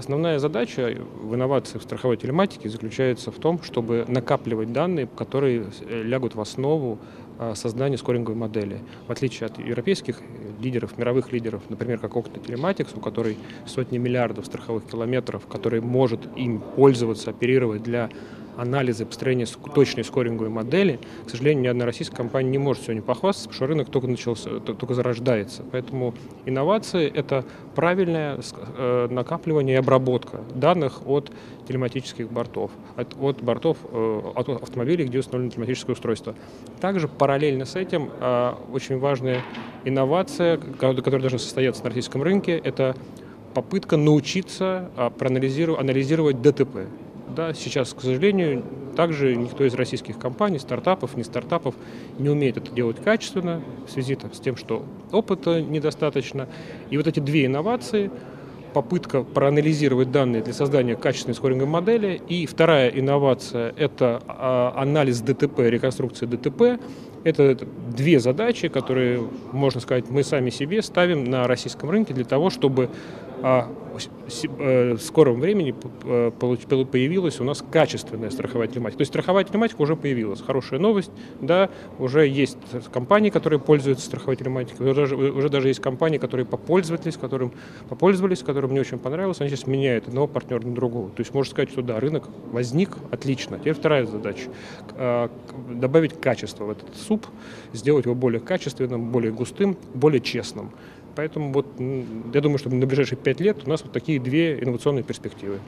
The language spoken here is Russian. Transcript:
Основная задача в инновации в страховой телематике заключается в том, чтобы накапливать данные, которые э, лягут в основу а, создания скоринговой модели. В отличие от европейских лидеров, мировых лидеров, например, как Octa Telematics, у которой сотни миллиардов страховых километров, который может им пользоваться, оперировать для анализа и построения точной скоринговой модели, к сожалению, ни одна российская компания не может сегодня похвастаться, потому что рынок только начался, только зарождается. Поэтому инновации – это правильное э, накапливание и обработка данных от телематических бортов, от, от бортов э, от автомобилей, где установлено телематическое устройство. Также параллельно с этим э, очень важная инновация, которая должна состояться на российском рынке, это попытка научиться проанализировать анализировать ДТП. Да, сейчас, к сожалению, также никто из российских компаний, стартапов, не стартапов не умеет это делать качественно в связи с тем, что опыта недостаточно. И вот эти две инновации попытка проанализировать данные для создания качественной скоринговой модели. И вторая инновация – это а, анализ ДТП, реконструкция ДТП. Это две задачи, которые, можно сказать, мы сами себе ставим на российском рынке для того, чтобы а, э, в скором времени э, появилась у нас качественная страховая телематика. То есть страховая телематика уже появилась. Хорошая новость, да, уже есть компании, которые пользуются страховой телематикой, уже даже, уже даже есть компании, которые попользовались, которым попользовались, которым не очень понравилось, они сейчас меняют одного партнера на другого. То есть можно сказать, что да, рынок возник, отлично. Теперь вторая задача а, добавить качество в этот суп, сделать его более качественным, более густым, более честным. Поэтому вот я думаю, что на ближайшие пять лет у нас вот такие две инновационные перспективы.